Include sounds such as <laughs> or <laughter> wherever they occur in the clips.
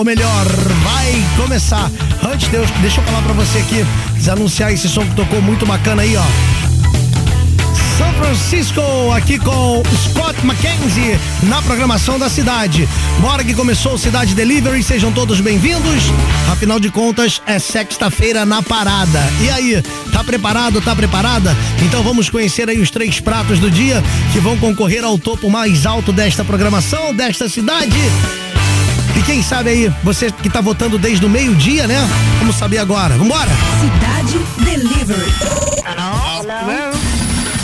Ou melhor, vai começar. Antes, Deus, deixa eu falar pra você aqui, desanunciar esse som que tocou muito bacana aí, ó. São Francisco, aqui com Scott Mackenzie na programação da cidade. Bora que começou o Cidade Delivery, sejam todos bem-vindos. Afinal de contas, é sexta-feira na parada. E aí, tá preparado, tá preparada? Então vamos conhecer aí os três pratos do dia que vão concorrer ao topo mais alto desta programação, desta cidade. E quem sabe aí, você que tá votando desde o meio-dia, né? Vamos saber agora. Vambora! Cidade Delivery.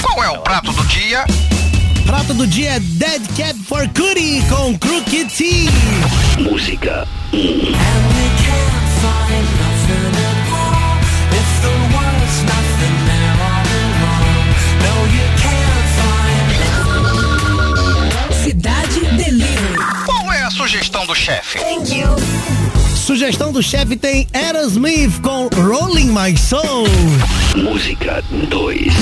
Qual é o prato do dia? Prato do dia é Dead Cat for Cutie com Crooked Tea. Música sugestão do chefe? Sugestão do chefe tem Aerosmith com Rolling My Soul. Música 2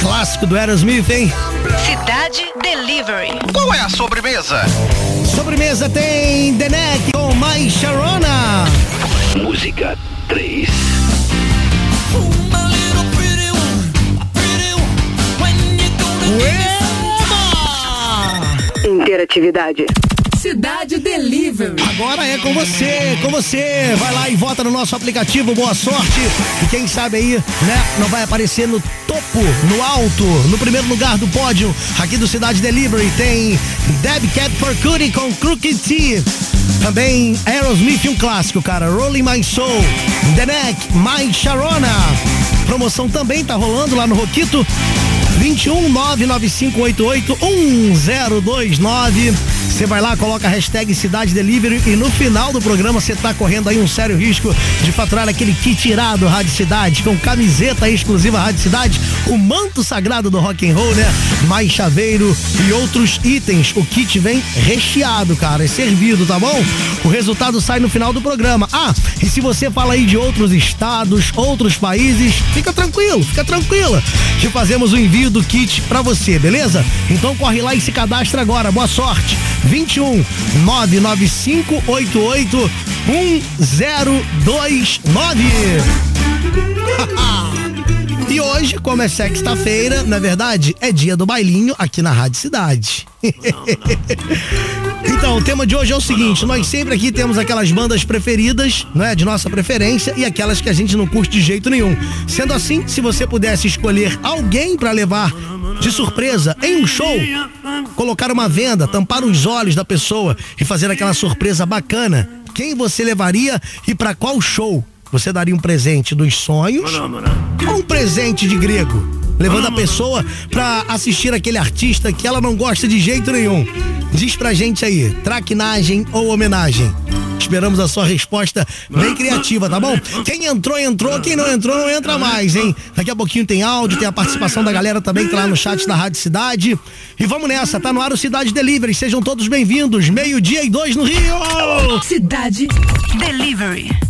Clássico do Aerosmith, hein? Cidade Delivery. Qual é a sobremesa? Sobremesa tem The Neck com My Sharona. Música 3 Ueba! Interatividade. Cidade Delivery. Agora é com você, com você. Vai lá e vota no nosso aplicativo, boa sorte. E quem sabe aí, né, não vai aparecer no topo, no alto, no primeiro lugar do pódio aqui do Cidade Delivery. Tem Deb Cat for Cutie com Crooked T. Também Aerosmith, um clássico, cara. Rolling My Soul. The Neck, My Sharona. Promoção também tá rolando lá no Roquito. 21 99588 1029. Você vai lá, coloca a hashtag Cidade Delivery e no final do programa você tá correndo aí um sério risco de faturar aquele kit irado Rádio Cidade, com camiseta exclusiva Rádio Cidade, o manto sagrado do rock and roll, né? Mais chaveiro e outros itens. O kit vem recheado, cara, é servido, tá bom? O resultado sai no final do programa. Ah, e se você fala aí de outros estados, outros países, fica tranquilo, fica tranquila. Que fazemos o envio do kit pra você, beleza? Então corre lá e se cadastra agora. Boa sorte. 21 99588 1029. E hoje, como é sexta-feira, na verdade, é dia do bailinho aqui na Rádio Cidade. <laughs> Então, o tema de hoje é o seguinte: nós sempre aqui temos aquelas bandas preferidas, não é? De nossa preferência e aquelas que a gente não curte de jeito nenhum. Sendo assim, se você pudesse escolher alguém pra levar de surpresa em um show, colocar uma venda, tampar os olhos da pessoa e fazer aquela surpresa bacana, quem você levaria e pra qual show? Você daria um presente dos sonhos ou um presente de grego? Levando a pessoa pra assistir aquele artista que ela não gosta de jeito nenhum. Diz pra gente aí, traquinagem ou homenagem? Esperamos a sua resposta bem criativa, tá bom? Quem entrou, entrou. Quem não entrou, não entra mais, hein? Daqui a pouquinho tem áudio, tem a participação da galera também que tá lá no chat da Rádio Cidade. E vamos nessa, tá no ar o Cidade Delivery. Sejam todos bem-vindos. Meio-dia e dois no Rio. Cidade Delivery.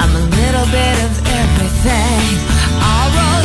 I'm a little bit of everything. All rolled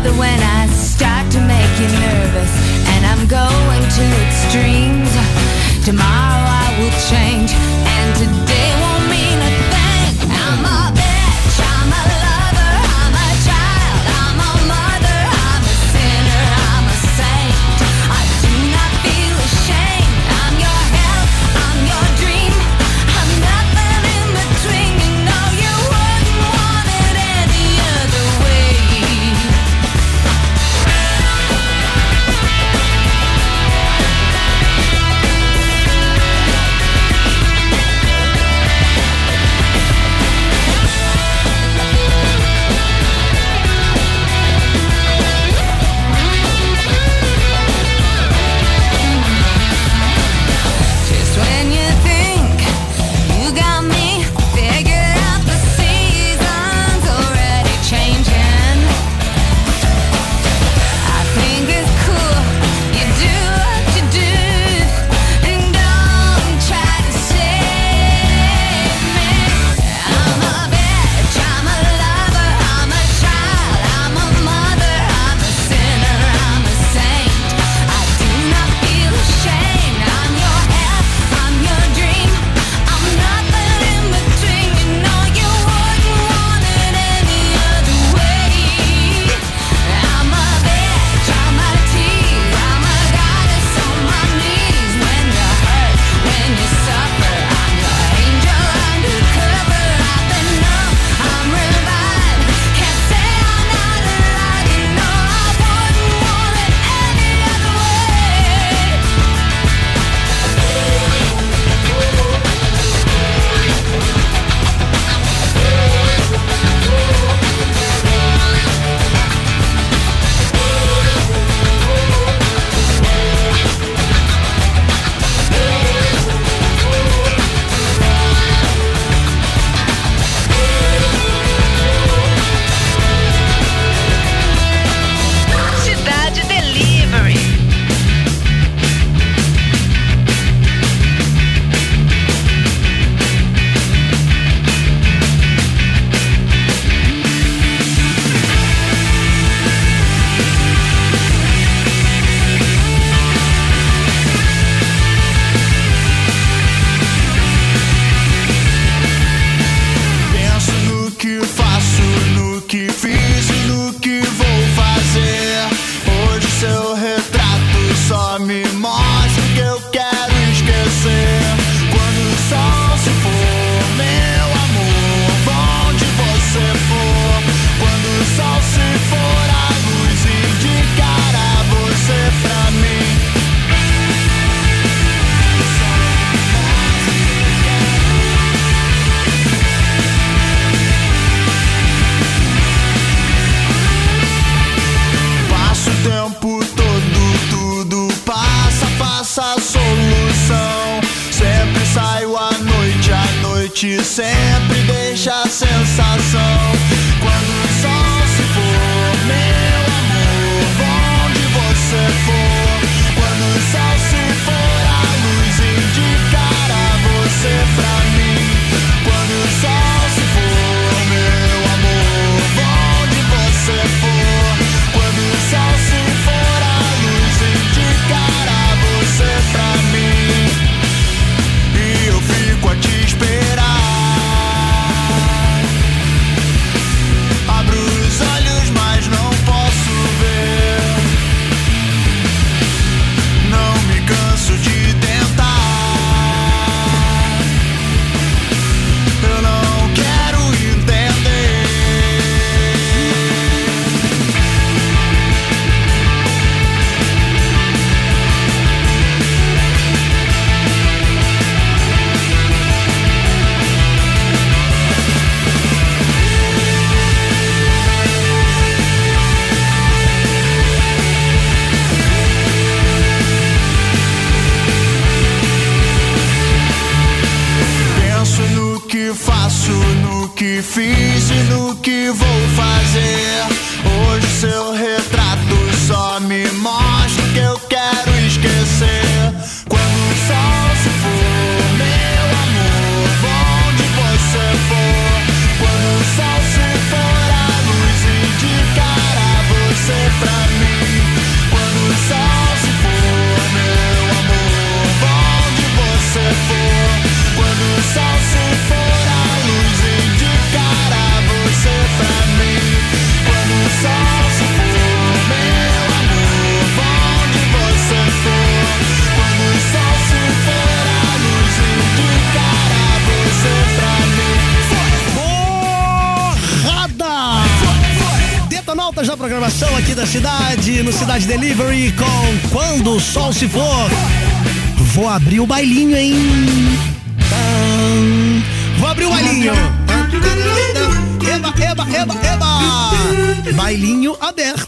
assured when I start to make you nervous. And I'm going to extremes, tomorrow I will change Delivery com Quando o Sol Se For. Vou abrir o bailinho, hein? Vou abrir o bailinho. Eba, eba, eba, eba! Bailinho aberto.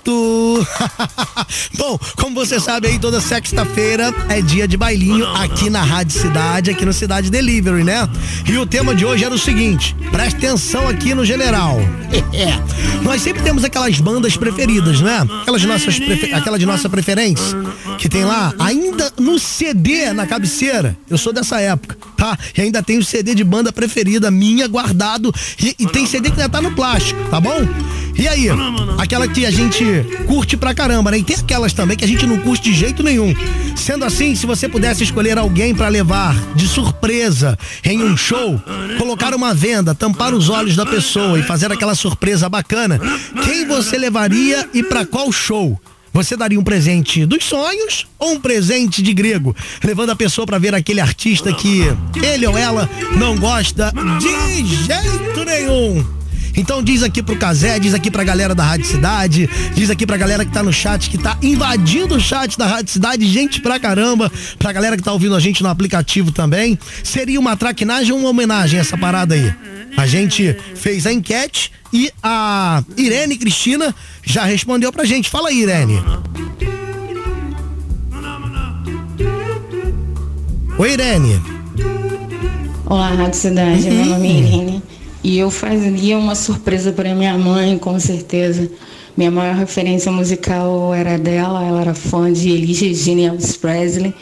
<laughs> Bom, como você sabe aí, toda sexta-feira é dia de bailinho aqui na Rádio Cidade, aqui no Cidade Delivery, né? E o tema de hoje era o seguinte: presta atenção aqui no general. <laughs> É. Nós sempre temos aquelas bandas preferidas, né? Aquelas, nossas prefe... Aquela de nossa preferência, que tem lá, ainda no CD na cabeceira. Eu sou dessa época, tá? E ainda tem o CD de banda preferida minha guardado. E, e tem CD que ainda tá no plástico, tá bom? E aí, aquela que a gente curte pra caramba, né? E tem aquelas também que a gente não curte de jeito nenhum. Sendo assim, se você pudesse escolher alguém pra levar de surpresa em um show, colocar uma venda, tampar os olhos da pessoa e fazer aquela surpresa bacana, quem você levaria e pra qual show? Você daria um presente dos sonhos ou um presente de grego, levando a pessoa pra ver aquele artista que ele ou ela não gosta de jeito nenhum? Então diz aqui pro Casé, diz aqui pra galera da Rádio Cidade, diz aqui pra galera que tá no chat, que tá invadindo o chat da Rádio Cidade, gente pra caramba, pra galera que tá ouvindo a gente no aplicativo também. Seria uma traquinagem ou uma homenagem essa parada aí? A gente fez a enquete e a Irene Cristina já respondeu pra gente. Fala aí, Irene. Oi, Irene. Olá, Rádio Cidade, meu nome é Irene. E eu fazia uma surpresa para minha mãe, com certeza. Minha maior referência musical era dela, ela era fã de Elis Regina e Elvis Presley.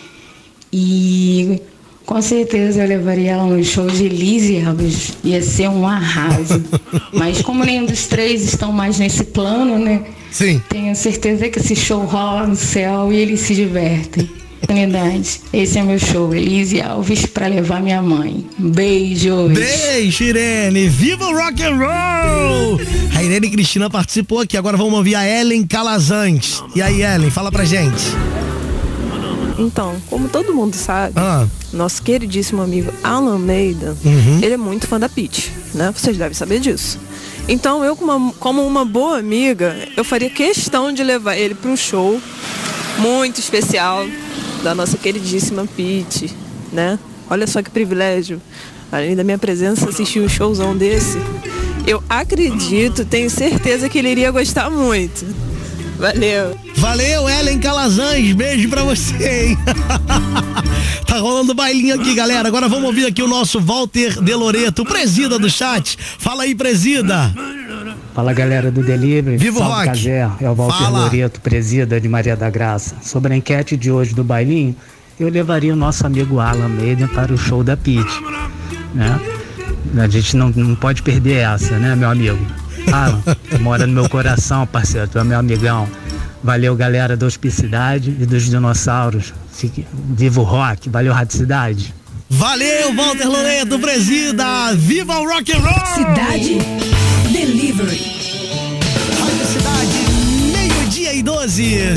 E com certeza eu levaria ela no show de Elis e Elvis. Ia ser um arraso. <laughs> Mas como nenhum dos três estão mais nesse plano, né? Sim. Tenho certeza que esse show rola no céu e eles se divertem. Unidade. Esse é meu show, Elise Alves, para levar minha mãe. Beijos. Beijo, Irene. Viva o rock and roll! A Irene Cristina participou aqui. Agora vamos ouvir a Ellen Calazante. E aí, Ellen, fala pra gente. Então, como todo mundo sabe, Ah. nosso queridíssimo amigo Alan Almeida, Uhum. ele é muito fã da Peach, né? Vocês devem saber disso. Então, eu, como uma, como uma boa amiga, eu faria questão de levar ele para um show muito especial da nossa queridíssima Pete, né? Olha só que privilégio, além da minha presença, assistir um showzão desse. Eu acredito, tenho certeza que ele iria gostar muito. Valeu. Valeu, Ellen Calazans. Beijo pra você, hein? <laughs> tá rolando bailinho aqui, galera. Agora vamos ouvir aqui o nosso Walter Deloreto, presida do chat. Fala aí, presida. Fala galera do Delivery. Viva o Rock! Cazé. É o Walter Fala. Loreto, presida de Maria da Graça. Sobre a enquete de hoje do bailinho, eu levaria o nosso amigo Alan Maiden para o show da Pete. Né? A gente não, não pode perder essa, né, meu amigo? Alan, <laughs> mora no meu coração, parceiro. Tu é meu amigão. Valeu, galera da Hospicidade e dos dinossauros. Fique... Viva o rock, valeu, Radicidade. Valeu, Walter Loreto, presida! Viva o rock and roll! Cidade Rádio Cidade, meio-dia e doze.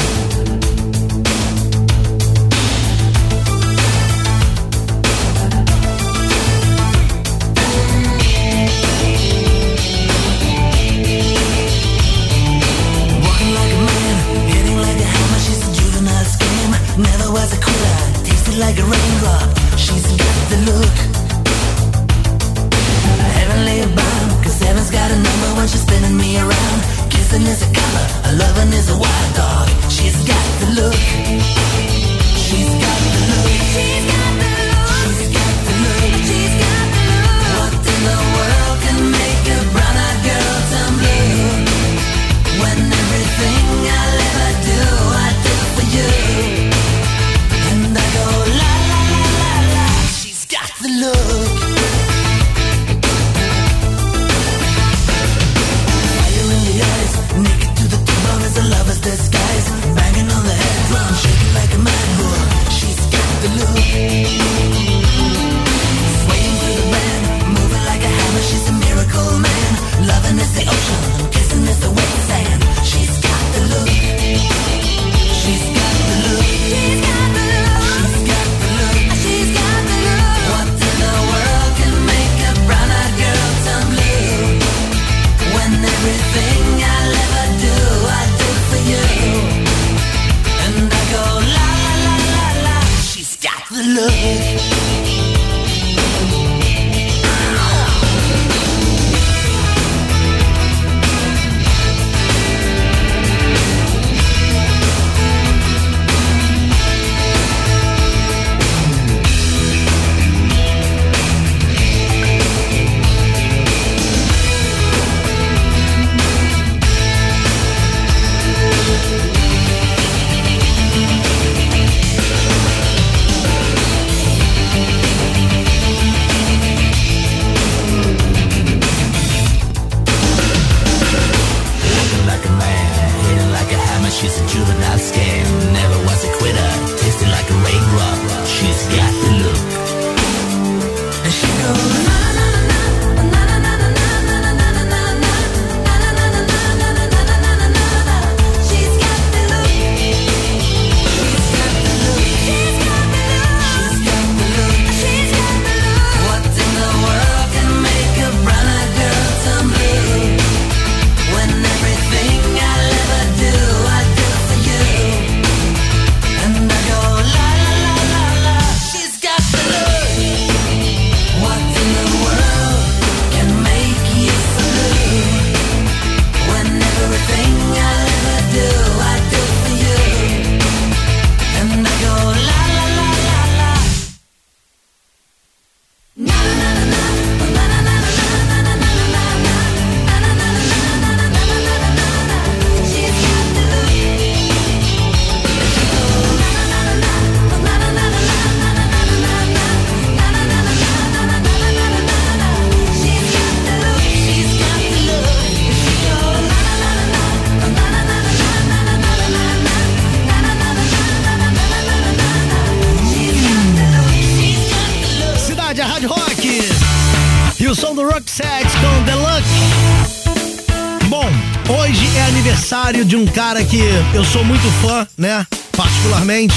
aniversário de um cara que eu sou muito fã, né? Particularmente.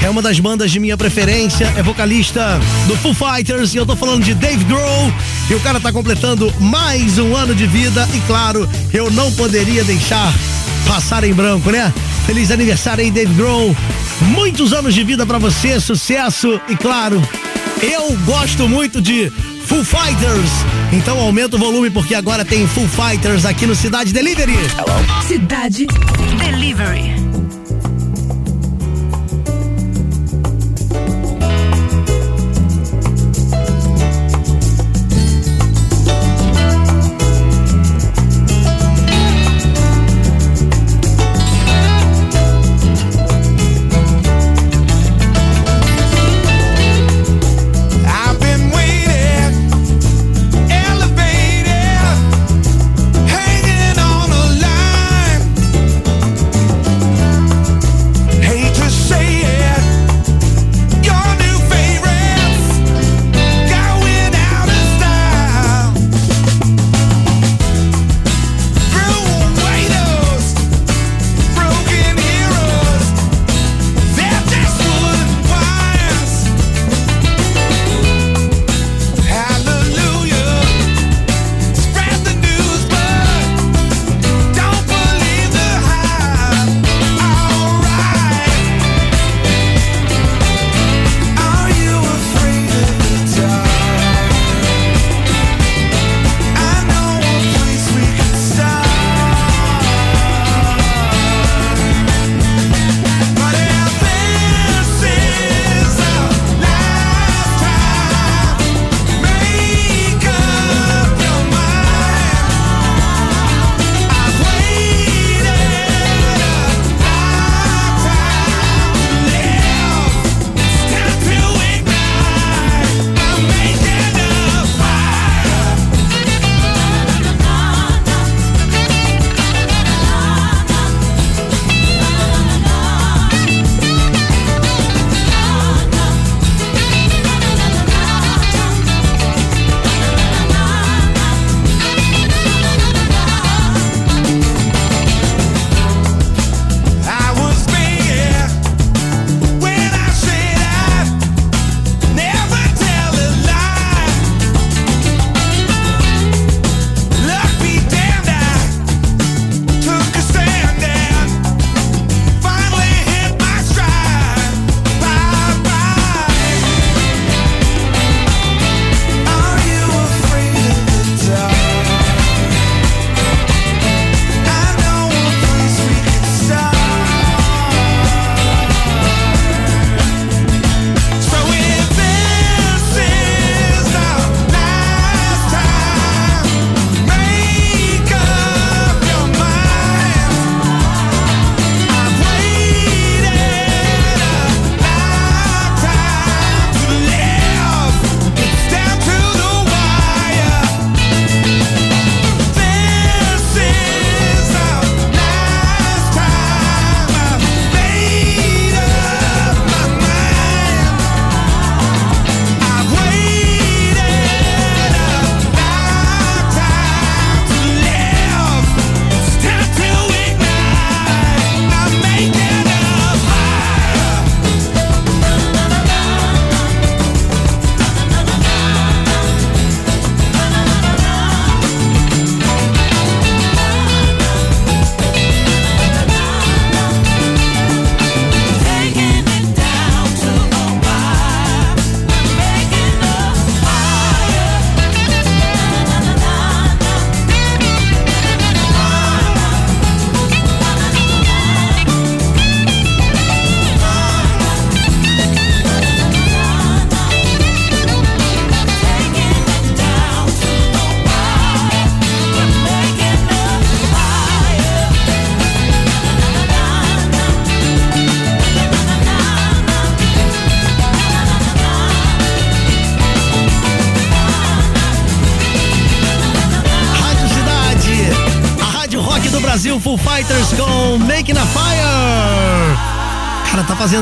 É uma das bandas de minha preferência, é vocalista do Foo Fighters e eu tô falando de Dave Grohl. E o cara tá completando mais um ano de vida e claro, eu não poderia deixar passar em branco, né? Feliz aniversário aí, Dave Grohl. Muitos anos de vida para você, sucesso e claro, eu gosto muito de Foo Fighters então aumenta o volume porque agora tem Full Fighters aqui no Cidade Delivery. Hello. Cidade Delivery.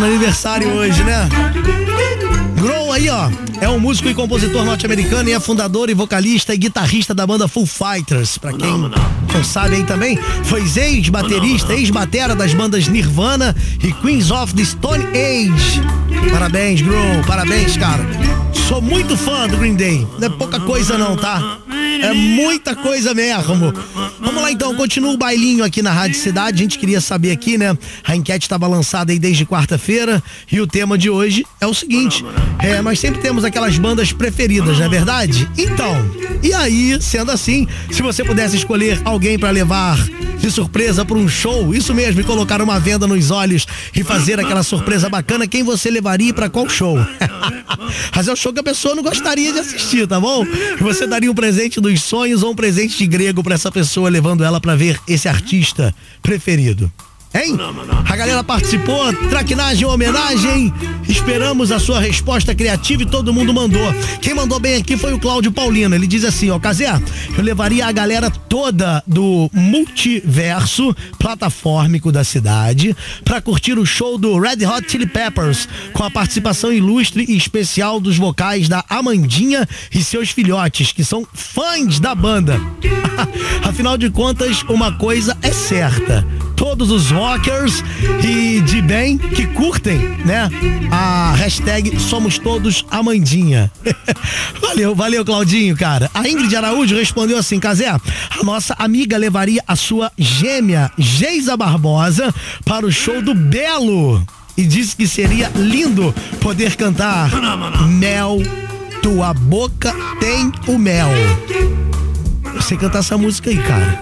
Fazendo aniversário hoje, né? Músico e compositor norte-americano e é fundador e vocalista e guitarrista da banda Full Fighters. Pra quem não sabe aí também, foi ex-baterista, ex-batera das bandas Nirvana e Queens of the Stone Age. Parabéns, Grohl, parabéns, cara. Sou muito fã do Green Day. Não é pouca coisa não, tá? É muita coisa mesmo. Vamos lá então, continua o bailinho aqui na Rádio Cidade. A gente queria saber aqui, né? A enquete estava lançada aí desde quarta-feira e o tema de hoje é o seguinte: é, nós sempre temos aquelas bandas preferidas, não é verdade? Então, e aí, sendo assim, se você pudesse escolher alguém para levar de surpresa para um show, isso mesmo, e colocar uma venda nos olhos e fazer aquela surpresa bacana, quem você levaria para qual show? <laughs> Mas é o show que a pessoa não gostaria de assistir, tá bom? Você daria um presente dos sonhos ou um presente de grego para essa pessoa, levando ela para ver esse artista preferido. Hein? A galera participou, traquinagem homenagem. Esperamos a sua resposta criativa e todo mundo mandou. Quem mandou bem aqui foi o Cláudio Paulino. Ele diz assim: Ó, Cazé, eu levaria a galera toda do multiverso platafórmico da cidade para curtir o show do Red Hot Chili Peppers com a participação ilustre e especial dos vocais da Amandinha e seus filhotes, que são fãs da banda. <laughs> Afinal de contas, uma coisa é certa todos os rockers e de bem que curtem, né? A hashtag Somos Todos Amandinha. <laughs> valeu, valeu, Claudinho, cara. A Ingrid Araújo respondeu assim, Casé, a nossa amiga levaria a sua gêmea, Geisa Barbosa, para o show do Belo. E disse que seria lindo poder cantar Mel, tua boca tem o mel. Eu sei cantar essa música aí, cara.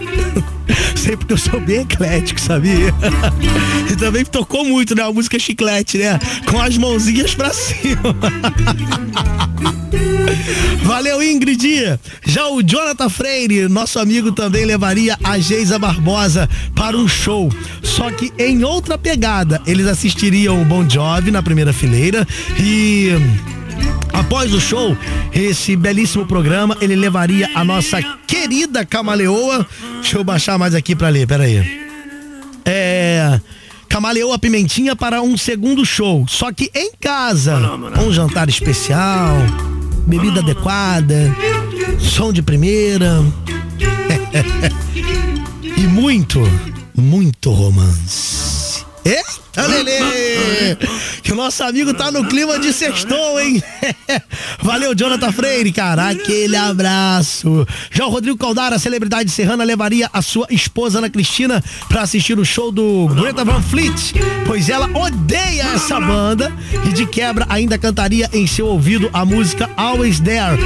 <laughs> Sei porque eu sou bem eclético, sabia? <laughs> E também tocou muito, né? A música chiclete, né? Com as mãozinhas pra cima. <laughs> Valeu, Ingrid. Já o Jonathan Freire, nosso amigo, também levaria a Geisa Barbosa para um show. Só que em outra pegada. Eles assistiriam o Bon Jovi na primeira fileira e. Após o show, esse belíssimo programa, ele levaria a nossa querida Camaleoa. Deixa eu baixar mais aqui pra ler, peraí. É. Camaleoa Pimentinha para um segundo show. Só que em casa, um jantar especial, bebida adequada, som de primeira. <laughs> e muito, muito romance. Eita, Lelê! Que o nosso amigo tá no clima de sextou, hein? <laughs> Valeu, Jonathan Freire, cara. Aquele abraço. Já o Rodrigo Caldara, celebridade serrana, levaria a sua esposa Ana Cristina pra assistir o show do Greta Van Fleet, pois ela odeia essa banda e de quebra ainda cantaria em seu ouvido a música Always There.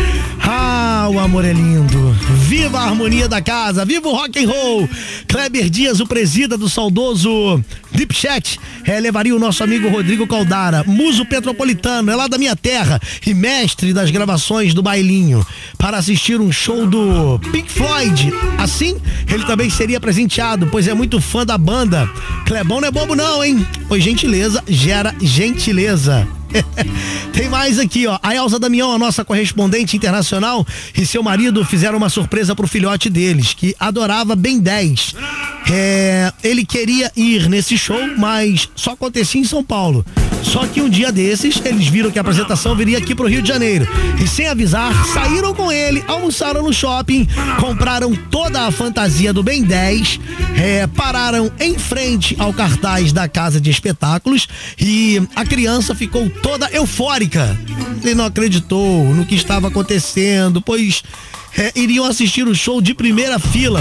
Ah, o amor é lindo. Viva a harmonia da casa, viva o rock and roll. Kleber Dias, o presida do saudoso Deep Chat, é, levaria o nosso amigo Rodrigo Caldara, muso petropolitano, é lá da minha terra e mestre das gravações do bailinho, para assistir um show do Pink Floyd. Assim, ele também seria presenteado, pois é muito fã da banda. Clebão não é bobo não, hein? Pois gentileza gera gentileza. <laughs> Tem mais aqui, ó. A Elza Damião, a nossa correspondente internacional, e seu marido fizeram uma surpresa pro filhote deles, que adorava Ben 10. É, ele queria ir nesse show, mas só acontecia em São Paulo. Só que um dia desses, eles viram que a apresentação viria aqui pro Rio de Janeiro. E sem avisar, saíram com ele, almoçaram no shopping, compraram toda a fantasia do Ben 10, é, pararam em frente ao cartaz da casa de espetáculos e a criança ficou toda eufórica. Ele não acreditou no que estava acontecendo, pois é, iriam assistir o show de primeira fila.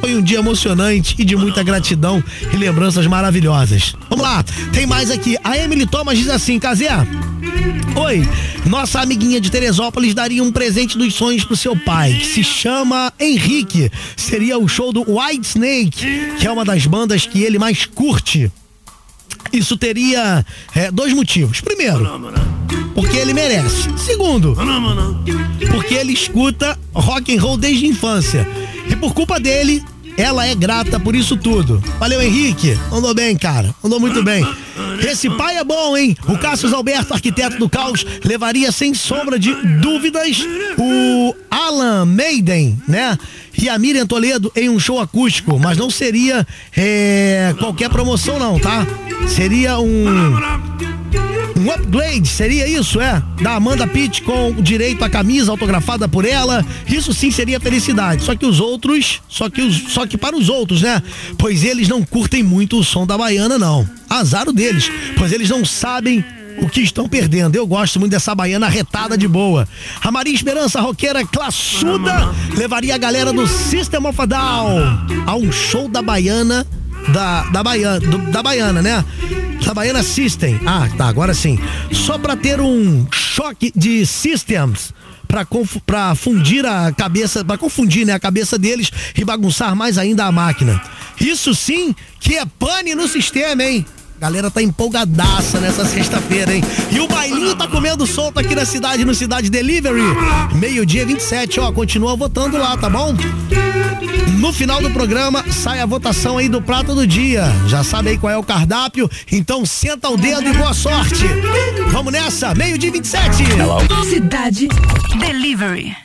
Foi um dia emocionante e de muita gratidão e lembranças maravilhosas. Vamos lá, tem mais aqui. A Emily Thomas diz assim, Casé. Oi, nossa amiguinha de Teresópolis daria um presente dos sonhos pro seu pai, que se chama Henrique. Seria o show do White Snake, que é uma das bandas que ele mais curte. Isso teria é, dois motivos. Primeiro, porque ele merece. Segundo, porque ele escuta rock and roll desde a infância. E por culpa dele, ela é grata por isso tudo. Valeu, Henrique. Andou bem, cara. Andou muito bem. Esse pai é bom, hein? O Cássio Alberto, arquiteto do caos, levaria sem sombra de dúvidas o Alan Maiden, né? E a Miriam Toledo em um show acústico, mas não seria é, qualquer promoção, não, tá? Seria um. Um upgrade, seria isso, é? Da Amanda Pitt com direito à camisa autografada por ela. Isso sim seria felicidade. Só que os outros, só que, os, só que para os outros, né? Pois eles não curtem muito o som da baiana, não. Azar deles, pois eles não sabem o que estão perdendo. Eu gosto muito dessa baiana retada de boa. A Maria Esperança, roqueira classuda, levaria a galera do System of a Down a um show da baiana da, da Baiana, do, da Baiana, né? Da Baiana System. Ah, tá, agora sim. Só pra ter um choque de systems conf, pra fundir a cabeça, pra confundir, né, a cabeça deles e bagunçar mais ainda a máquina. Isso sim que é pane no sistema, hein? Galera tá empolgadaça nessa sexta-feira, hein? E o bailinho tá comendo solto aqui na cidade, no Cidade Delivery. Meio-dia 27, ó. Continua votando lá, tá bom? No final do programa sai a votação aí do prato do dia. Já sabe aí qual é o cardápio? Então senta o dedo e boa sorte. Vamos nessa, meio-dia 27. Cidade Delivery.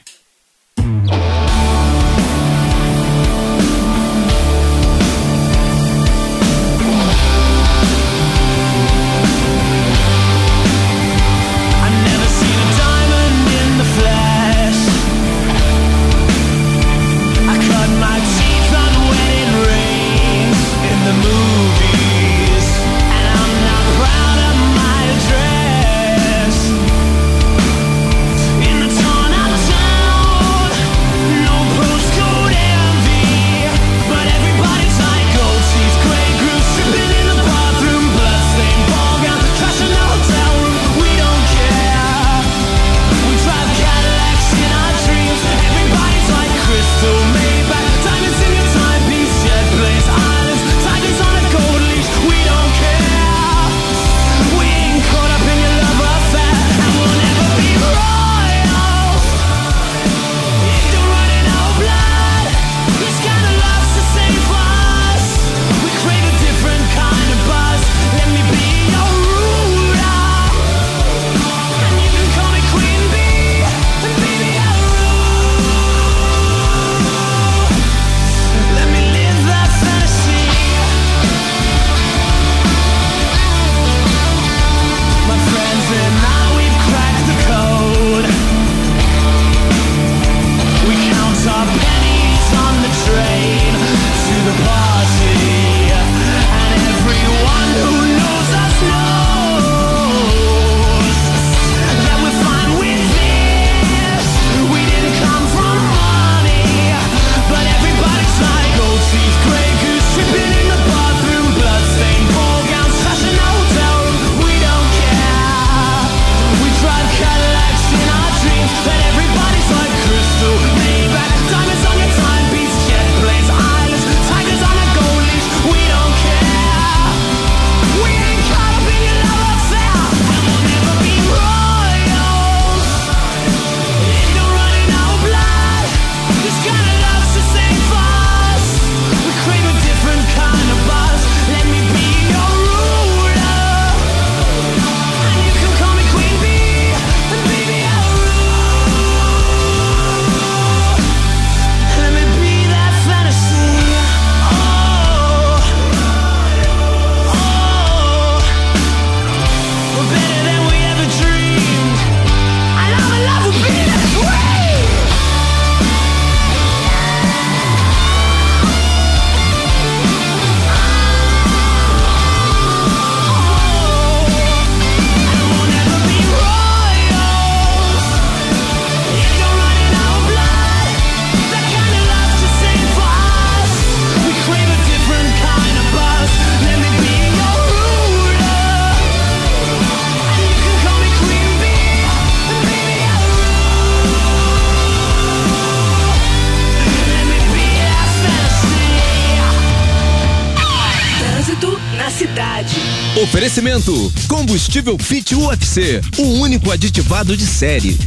Oferecimento: Combustível Fit UFC, o único aditivado de série.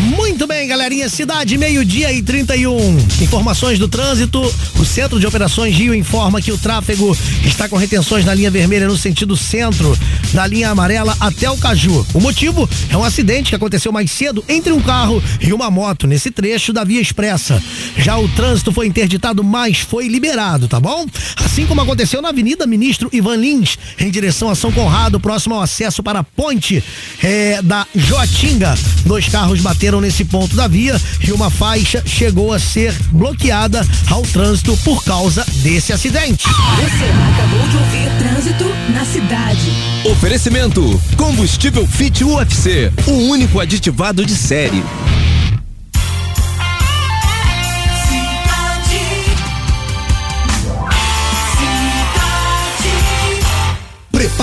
Muito bem, galerinha. Cidade, meio-dia e 31. Informações do trânsito. O Centro de Operações Rio informa que o tráfego está com retenções na linha vermelha no sentido centro, da linha amarela até o Caju. O motivo é um acidente que aconteceu mais cedo entre um carro e uma moto nesse trecho da via expressa. Já o trânsito foi interditado, mas foi liberado, tá bom? Assim como aconteceu na Avenida Ministro Ivan Lins, em direção a São Conrado, próximo ao acesso para a ponte eh, da Joatinga. Dois carros bateram nesse ponto da via e uma faixa chegou a ser bloqueada ao trânsito por causa desse acidente. Você acabou de ouvir Trânsito na Cidade. Oferecimento: Combustível Fit UFC, o único aditivado de série.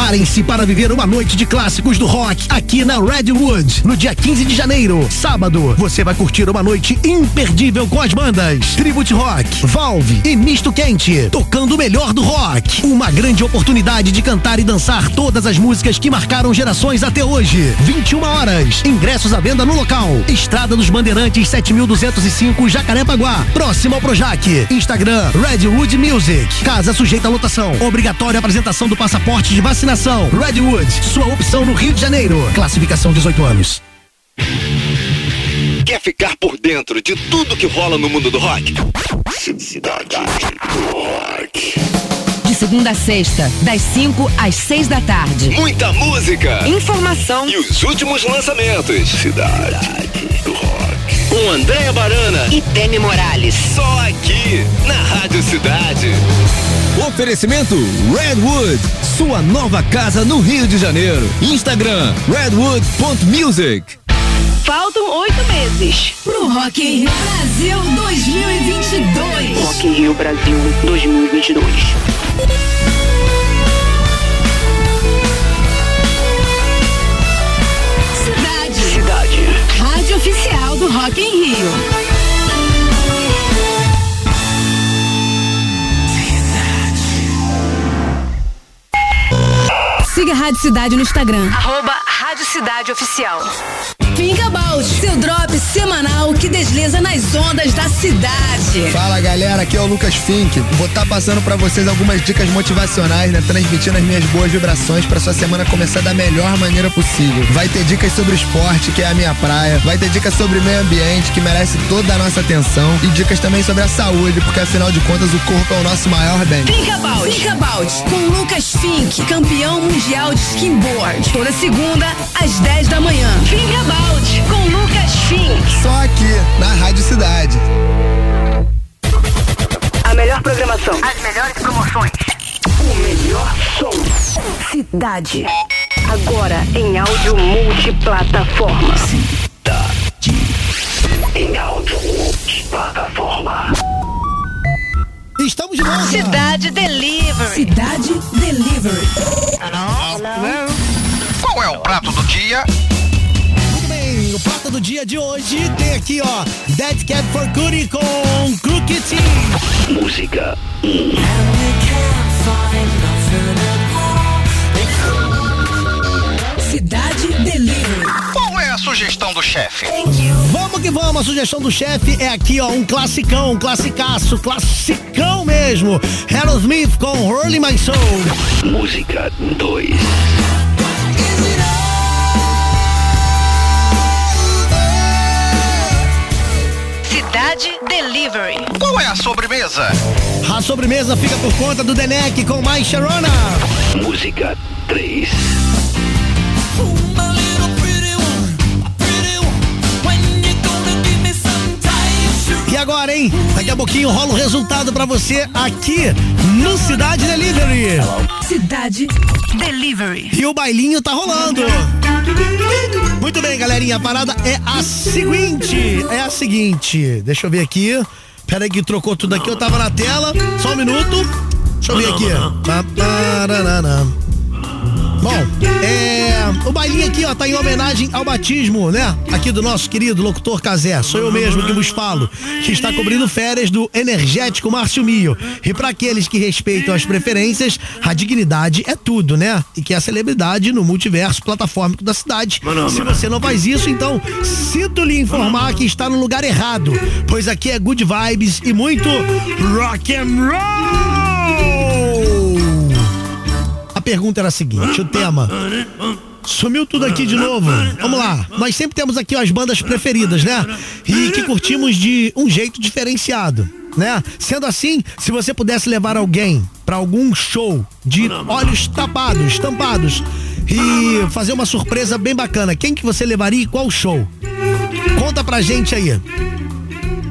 Preparem-se para viver uma noite de clássicos do rock aqui na Redwood, no dia 15 de janeiro, sábado. Você vai curtir uma noite imperdível com as bandas Tribute Rock, Valve e Misto Quente, tocando o melhor do rock. Uma grande oportunidade de cantar e dançar todas as músicas que marcaram gerações até hoje. 21 horas. Ingressos à venda no local. Estrada dos Bandeirantes 7205 Jacarepaguá, próximo ao Projac. Instagram Redwood Music. Casa sujeita à lotação. Obrigatória apresentação do passaporte de vacinação. Redwood, sua opção no Rio de Janeiro. Classificação 18 anos. Quer ficar por dentro de tudo que rola no mundo do rock? Cidade do Rock. De segunda a sexta, das 5 às 6 da tarde. Muita música Informação e os últimos lançamentos. Cidade do Rock. Com Andréa Barana e Temi Morales. Só aqui na Rádio Cidade. Oferecimento Redwood, sua nova casa no Rio de Janeiro. Instagram redwood.music. Faltam oito meses pro Rock in Rio Brasil 2022. Rock in Rio Brasil 2022. Cidade. Cidade. Rádio oficial do Rock in Rio. Siga a Rádio Cidade no Instagram. Arroba Rádio Cidade Oficial. Think About, seu drop semanal que desliza nas ondas da cidade. Fala galera, aqui é o Lucas Fink. Vou estar passando pra vocês algumas dicas motivacionais, né? Transmitindo as minhas boas vibrações pra sua semana começar da melhor maneira possível. Vai ter dicas sobre esporte, que é a minha praia. Vai ter dicas sobre meio ambiente, que merece toda a nossa atenção. E dicas também sobre a saúde, porque afinal de contas o corpo é o nosso maior bem. Think About, Think About, com Lucas Fink, campeão mundial de skimboard. Toda segunda, às 10 da manhã. Think Com Lucas Fink. Só aqui, na Rádio Cidade. A melhor programação. As melhores promoções. O melhor som. Cidade. Agora em áudio multiplataforma. Cidade. Em áudio plataforma. Estamos de volta. Cidade Delivery. Cidade Delivery. Qual é o prato do dia? Bem, o prato do dia de hoje tem aqui, ó, Dead Cat for Cutie com Crooked Team. Música Cidade Delivery. Qual é a sugestão do chefe? Vamos que vamos, a sugestão do chefe é aqui, ó, um classicão, um classicaço, classicão mesmo. Aerosmith com Hurling My Soul. Música 2. Delivery. Qual é a sobremesa? A sobremesa fica por conta do Denek com Mais Sharona. Música 3. Agora, hein? Daqui a pouquinho rola o resultado pra você aqui no Cidade Delivery. Cidade Delivery. E o bailinho tá rolando. Muito bem, galerinha. A parada é a seguinte. É a seguinte. Deixa eu ver aqui. Pera aí que trocou tudo aqui. Eu tava na tela. Só um minuto. Deixa eu ver aqui. Bom, é, o bailinho aqui, ó, tá em homenagem ao batismo, né? Aqui do nosso querido locutor Casé. Sou eu mesmo que vos falo, que está cobrindo férias do energético Márcio Mio. E para aqueles que respeitam as preferências, a dignidade é tudo, né? E que é a celebridade no multiverso platafórmico da cidade. Se você não faz isso, então sinto lhe informar que está no lugar errado, pois aqui é good vibes e muito rock and roll. A pergunta era a seguinte, o tema Sumiu tudo aqui de novo. Vamos lá. Nós sempre temos aqui as bandas preferidas, né? E que curtimos de um jeito diferenciado, né? Sendo assim, se você pudesse levar alguém para algum show de olhos tapados, tampados e fazer uma surpresa bem bacana, quem que você levaria e qual show? Conta pra gente aí.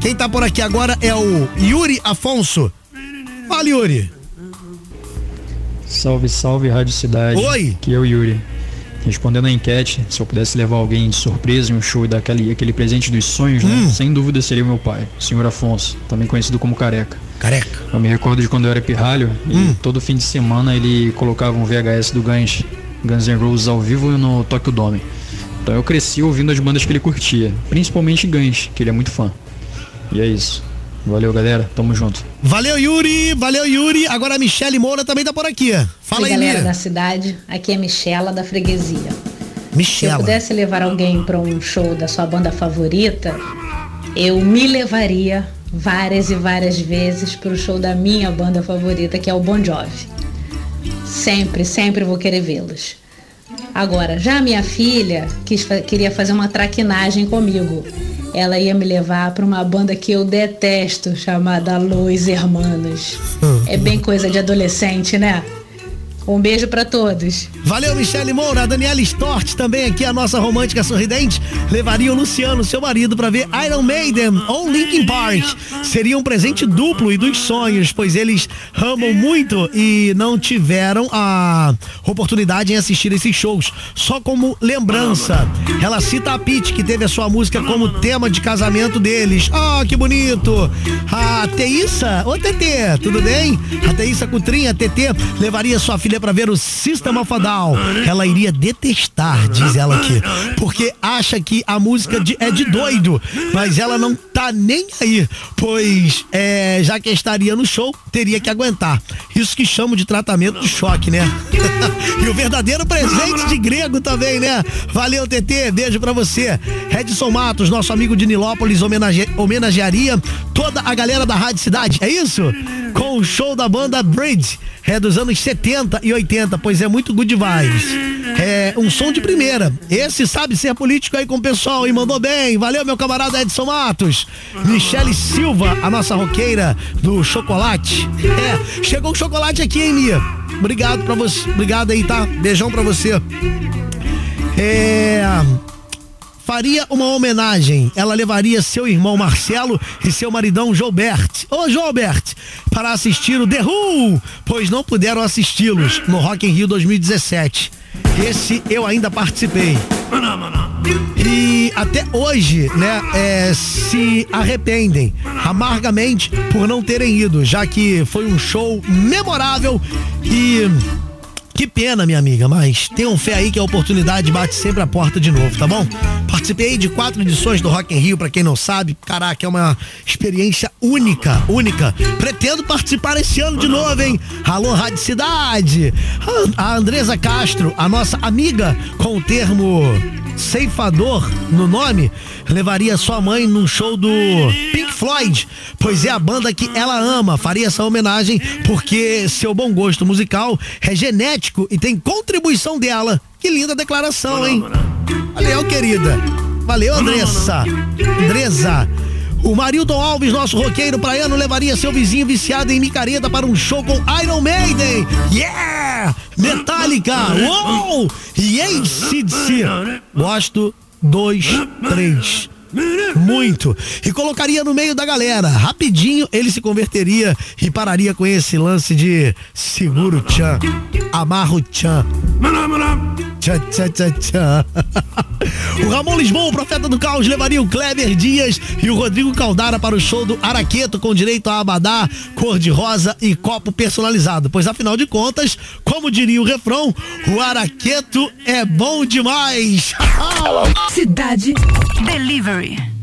Quem tá por aqui agora é o Yuri Afonso. Fala, Yuri. Salve, salve, Rádio Cidade. Oi. Que é o Yuri. Respondendo a enquete, se eu pudesse levar alguém de surpresa em um show e dar aquele, aquele presente dos sonhos, Hum. né? Sem dúvida seria o meu pai, o senhor Afonso, também conhecido como Careca. Careca. Eu me recordo de quando eu era pirralho Hum. e todo fim de semana ele colocava um VHS do Guns, Guns N' Roses ao vivo no Tokyo Dome. Então eu cresci ouvindo as bandas que ele curtia, principalmente Guns, que ele é muito fã. E é isso. Valeu, galera. Tamo junto. Valeu, Yuri. Valeu, Yuri. Agora a Michele Moura também tá por aqui. Fala Oi, aí, galera Mia. da cidade. Aqui é Michela da Freguesia. Se eu Michela. pudesse levar alguém para um show da sua banda favorita, eu me levaria várias e várias vezes para o show da minha banda favorita, que é o Bon Jovi. Sempre, sempre vou querer vê-los. Agora, já a minha filha quis queria fazer uma traquinagem comigo. Ela ia me levar para uma banda que eu detesto, chamada Los Hermanos. É bem coisa de adolescente, né? Um beijo para todos. Valeu, Michele Moura. Daniela Stort, também aqui, a nossa romântica sorridente, levaria o Luciano, seu marido, pra ver Iron Maiden ou Linkin Park. Seria um presente duplo e dos sonhos, pois eles amam muito e não tiveram a oportunidade em assistir esses shows. Só como lembrança, ela cita a Pete, que teve a sua música como tema de casamento deles. Ah, que bonito! A Teissa, ô TT, tudo bem? A Teissa Cutrinha, TT, levaria sua filha pra ver o System of a Down. Ela iria detestar, diz ela aqui, porque acha que a música de- é de doido, mas ela não tá nem aí, pois é, já que estaria no show, teria que aguentar. Isso que chamo de tratamento de choque, né? <laughs> e o verdadeiro presente de grego também, né? Valeu, TT, beijo pra você. Edson Matos, nosso amigo de Nilópolis, homenage- homenagearia toda a galera da Rádio Cidade, é isso? Com o show da banda Bridge, é dos anos 70 e 80, pois é muito good vibes. É um som de primeira. Esse sabe ser político aí com o pessoal e mandou bem. Valeu, meu camarada Edson Matos. Michele Silva, a nossa roqueira do chocolate. É, chegou o chocolate aqui, hein, Mia? Obrigado pra você. Obrigado aí, tá? Beijão pra você. É faria uma homenagem. Ela levaria seu irmão Marcelo e seu maridão Gilbert. Ô Gilbert, para assistir o The Who, pois não puderam assisti-los no Rock in Rio 2017. Esse eu ainda participei. E até hoje, né, é, se arrependem amargamente por não terem ido, já que foi um show memorável e que pena, minha amiga, mas tenham fé aí que a oportunidade bate sempre a porta de novo, tá bom? Participei de quatro edições do Rock in Rio, pra quem não sabe, caraca, é uma experiência única, única. Pretendo participar esse ano de novo, hein? Alô, Rádio Cidade! A, a Andresa Castro, a nossa amiga com o termo ceifador no nome, levaria sua mãe num show do Pink Floyd, pois é a banda que ela ama. Faria essa homenagem porque seu bom gosto musical é genético e tem contribuição dela. Que linda declaração, hein? Valeu, querida. Valeu, Andressa. Andresa. O Marilton Alves, nosso roqueiro praiano, levaria seu vizinho viciado em micareta para um show com Iron Maiden. Yeah! Metallica! Uou! E ACDC. Gosto, dois, três. Muito. E colocaria no meio da galera. Rapidinho ele se converteria e pararia com esse lance de seguro tchan, amarro tchan. Tchan, tchan, tchan, tchan. <laughs> O Ramon Lisboa, o profeta do caos, levaria o Kleber Dias e o Rodrigo Caldara para o show do Araqueto com direito a abadá, cor de rosa e copo personalizado. Pois afinal de contas, como diria o refrão, o Araqueto é bom demais. <laughs> Cidade Delivery. story.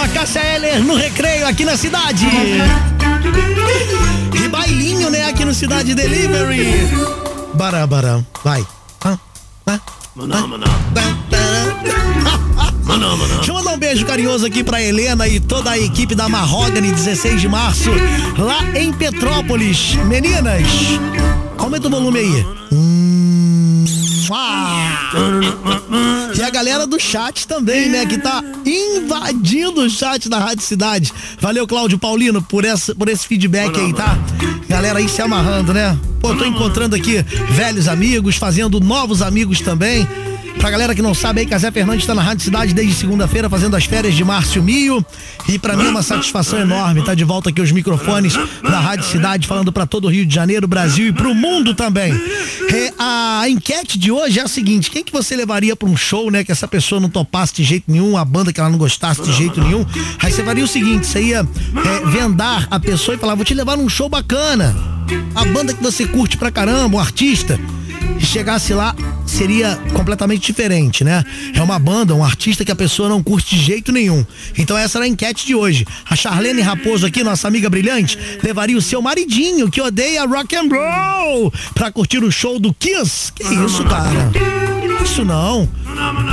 Saudosíssima Cássia Heller no recreio aqui na cidade. E bailinho, né, aqui no Cidade Delivery. Barabara, vai. Ah, ah, Maná, maná. <laughs> Maná, maná. Deixa eu mandar um beijo carinhoso aqui pra Helena e toda a equipe da Mahogany 16 de março, lá em Petrópolis. Meninas, aumenta o volume aí. Hum, ah. E a galera do chat também, né? Que tá invadindo o chat da Rádio Cidade. Valeu, Cláudio Paulino, por, essa, por esse feedback aí, tá? Galera aí se amarrando, né? Pô, tô encontrando aqui velhos amigos, fazendo novos amigos também. Pra galera que não sabe aí, Casé Fernandes tá na Rádio Cidade desde segunda-feira fazendo as férias de Márcio Mio. E pra mim é uma satisfação enorme tá de volta aqui os microfones da Rádio Cidade falando pra todo o Rio de Janeiro, Brasil e pro mundo também. É, a enquete de hoje é a seguinte: quem que você levaria pra um show, né? Que essa pessoa não topasse de jeito nenhum, a banda que ela não gostasse de jeito nenhum. Aí você faria o seguinte: você ia é, vendar a pessoa e falar, vou te levar num show bacana. A banda que você curte pra caramba, um artista e chegasse lá, seria completamente diferente, né? É uma banda, um artista que a pessoa não curte de jeito nenhum. Então essa era a enquete de hoje. A Charlene Raposo aqui, nossa amiga brilhante, levaria o seu maridinho que odeia rock and roll pra curtir o show do Kiss. Que isso, cara? Isso não.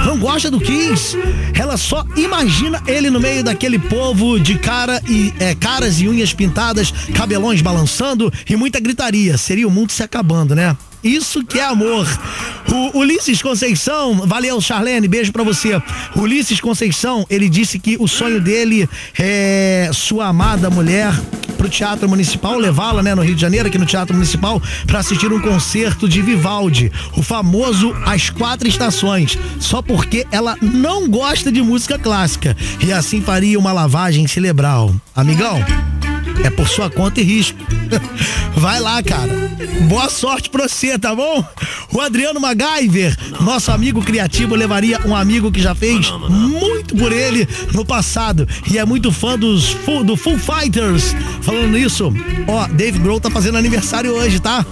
Não gosta do Kiss. Ela só imagina ele no meio daquele povo de cara e é, caras e unhas pintadas, cabelões balançando e muita gritaria. Seria o mundo se acabando, né? Isso que é amor. O Ulisses Conceição, valeu Charlene, beijo pra você. O Ulisses Conceição, ele disse que o sonho dele é sua amada mulher pro Teatro Municipal, levá-la, né, no Rio de Janeiro, aqui no Teatro Municipal, pra assistir um concerto de Vivaldi, o famoso As Quatro Estações, só porque ela não gosta de música clássica e assim faria uma lavagem cerebral. Amigão, é por sua conta e risco. <laughs> Vai lá, cara. Boa sorte pra você, tá bom? O Adriano MacGyver, nosso amigo criativo, levaria um amigo que já fez muito por ele no passado e é muito fã dos do Full Fighters. Falando nisso, ó, Dave Grohl tá fazendo aniversário hoje, tá?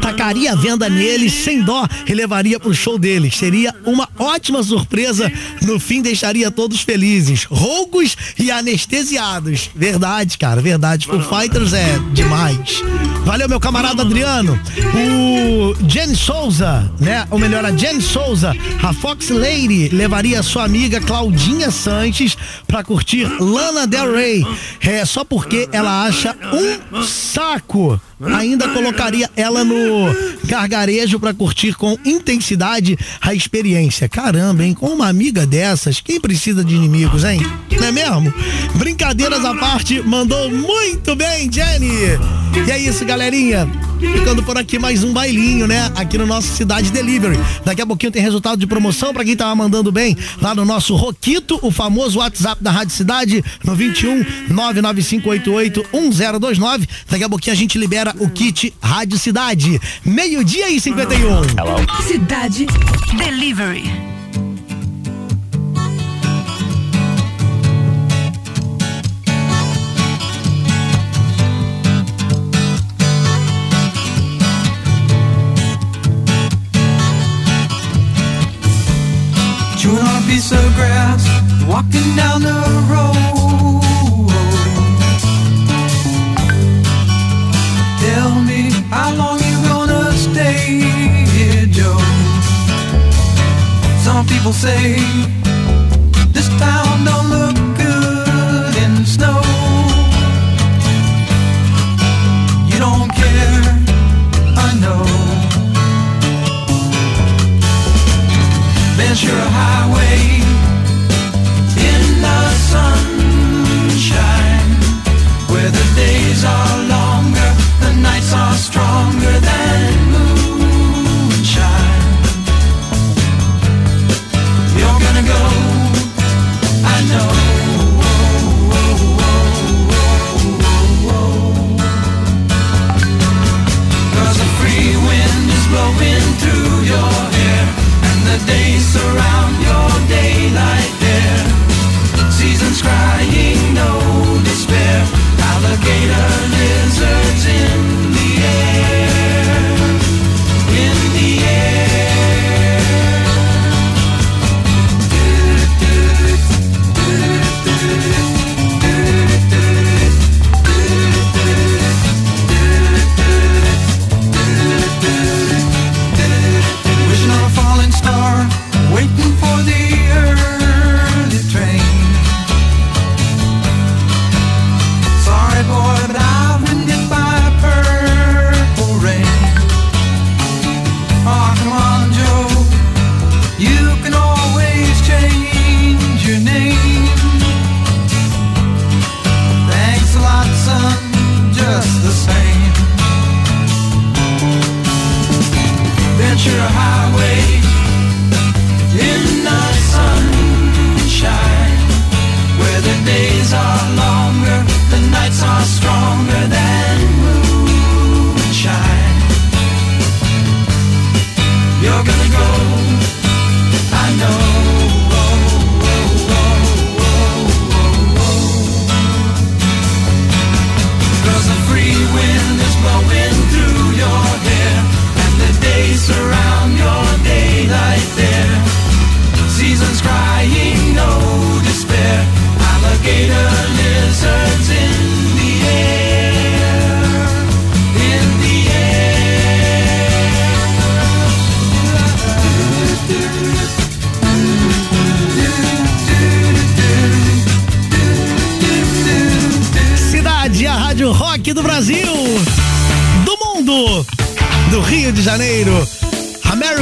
Tacaria a venda nele sem dó e levaria pro show dele. Seria uma ótima surpresa. No fim, deixaria todos felizes, roucos e anestesiados. Verdade, cara, verdade. Full Fighters é demais. Valeu, meu camarada Adriano. O Jenny Souza, né? Ou melhor, a Jenny Souza, a Fox Lady, levaria sua amiga Claudinha Sanches pra curtir Lana Del Rey. É só porque ela acha um saco ainda colocaria ela no gargarejo para curtir com intensidade a experiência. Caramba, hein? Com uma amiga dessas, quem precisa de inimigos, hein? Não é mesmo? Brincadeiras à parte, mandou muito bem, Jenny. E é isso, galerinha. Ficando por aqui mais um bailinho, né? Aqui no nosso Cidade Delivery. Daqui a pouquinho tem resultado de promoção pra quem tava mandando bem lá no nosso Roquito, o famoso WhatsApp da Rádio Cidade, no 21 99588 1029. Daqui a pouquinho a gente libera o kit Rádio Cidade. Meio-dia e 51. Cidade Delivery. Piece of grass, walking down the road. Tell me how long you gonna stay here, Joe? Some people say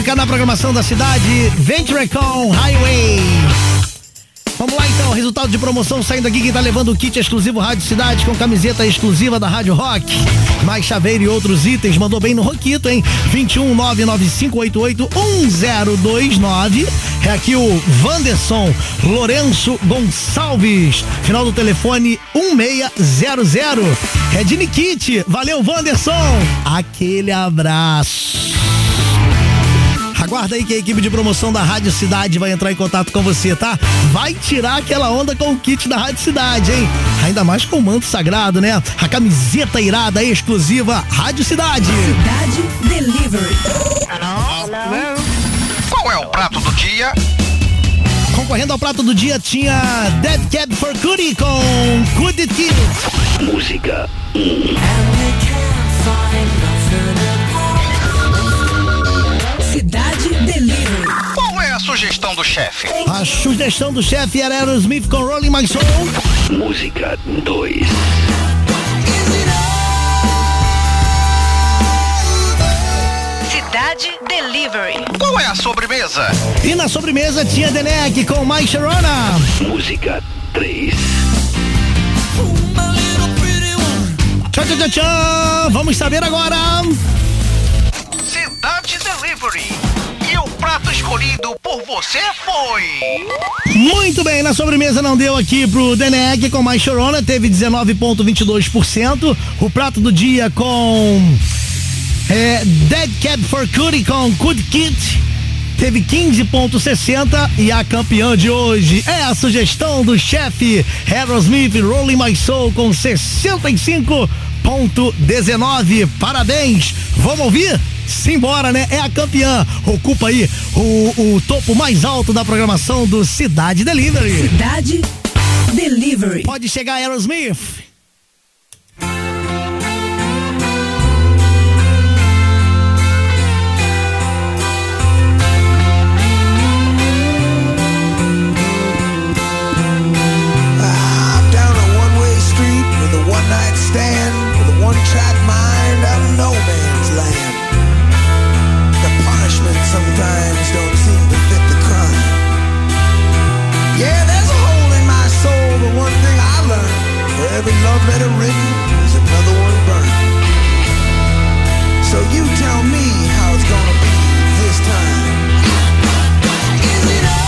América na programação da cidade, Venturecon Highway. Vamos lá então, resultado de promoção saindo aqui, quem tá levando o kit exclusivo Rádio Cidade com camiseta exclusiva da Rádio Rock, mais chaveiro e outros itens, mandou bem no Roquito, hein? 21 99588 1029. É aqui o Vanderson Lourenço Gonçalves, final do telefone 1600. É de Nikit, valeu Vanderson, aquele abraço. Aguarda aí que a equipe de promoção da Rádio Cidade vai entrar em contato com você, tá? Vai tirar aquela onda com o kit da Rádio Cidade, hein? Ainda mais com o manto sagrado, né? A camiseta irada exclusiva Rádio Cidade. Cidade Delivery. Qual é o prato do dia? Concorrendo ao prato do dia tinha Dead Cab for Cutie com Kill. Música sugestão do chefe? A sugestão do chefe era Aerosmith com Rolling My Soul. Música 2 Cidade Delivery. Qual é a sobremesa? E na sobremesa tinha Denek com My Sharona. Música 3 Tchau, tchau, tchau, tchau. Vamos saber agora. Cidade Delivery. Escolhido por você foi. Muito bem, na sobremesa não deu aqui pro Deneg com mais chorona, teve 19,22%. O prato do dia com é, Dead Cat for Cutie com Good Kit teve 15,60% e a campeã de hoje é a sugestão do chefe Aerosmith Rolling My Soul com 65,19%. Parabéns! Vamos ouvir? Simbora, né? É a campeã. Ocupa aí o, o topo mais alto da programação do Cidade Delivery. Cidade Delivery. Pode chegar Aerosmith. I'm down a one-way street with a one-night stand with a one-track mind every love letter written is another one burned. So you tell me how it's gonna be this time. Is it all?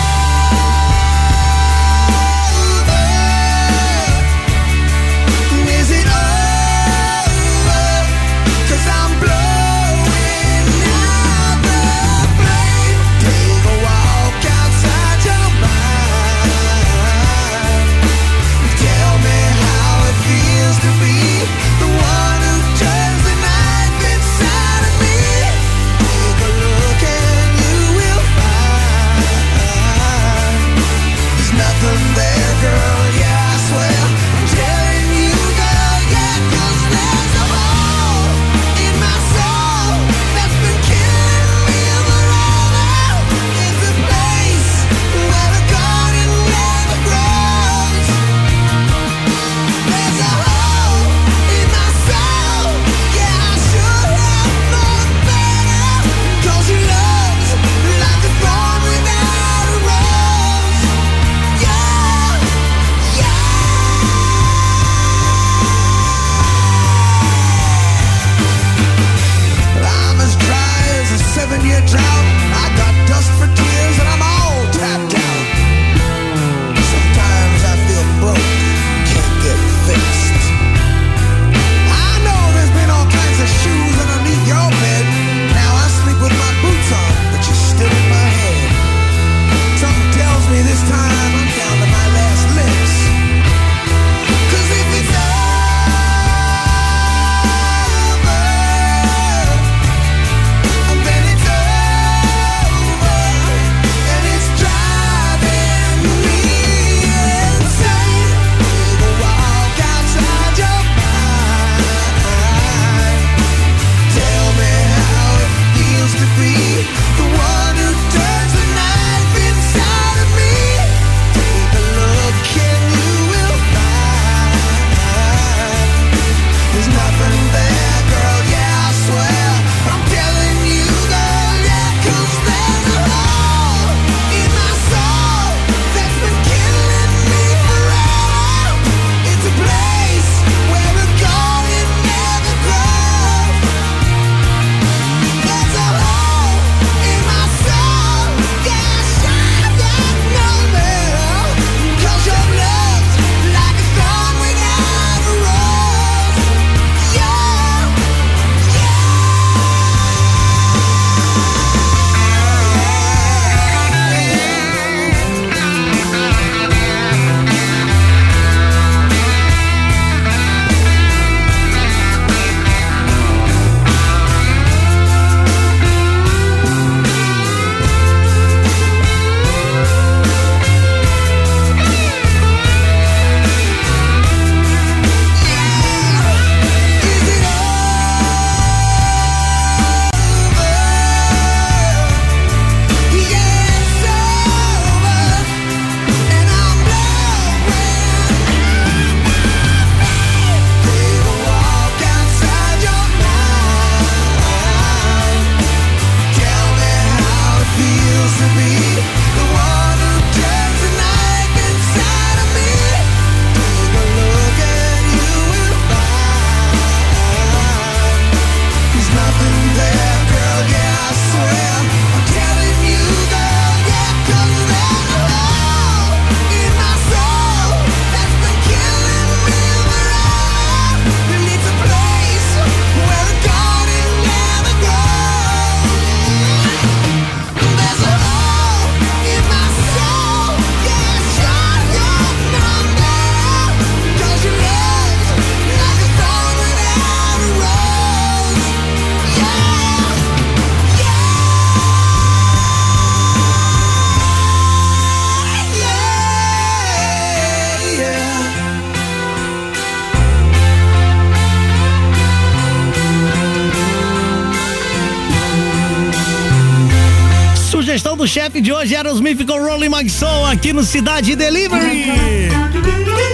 Smith com Rolling Magson aqui no Cidade Delivery.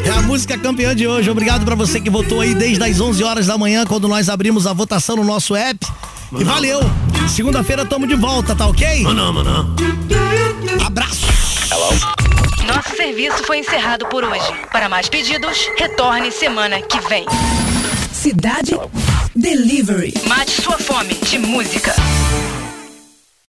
É a música campeã de hoje. Obrigado pra você que votou aí desde as 11 horas da manhã, quando nós abrimos a votação no nosso app. E valeu. Segunda-feira tamo de volta, tá ok? Mano, mano. Abraço. Nosso serviço foi encerrado por hoje. Para mais pedidos, retorne semana que vem. Cidade Delivery. Mate sua fome de música.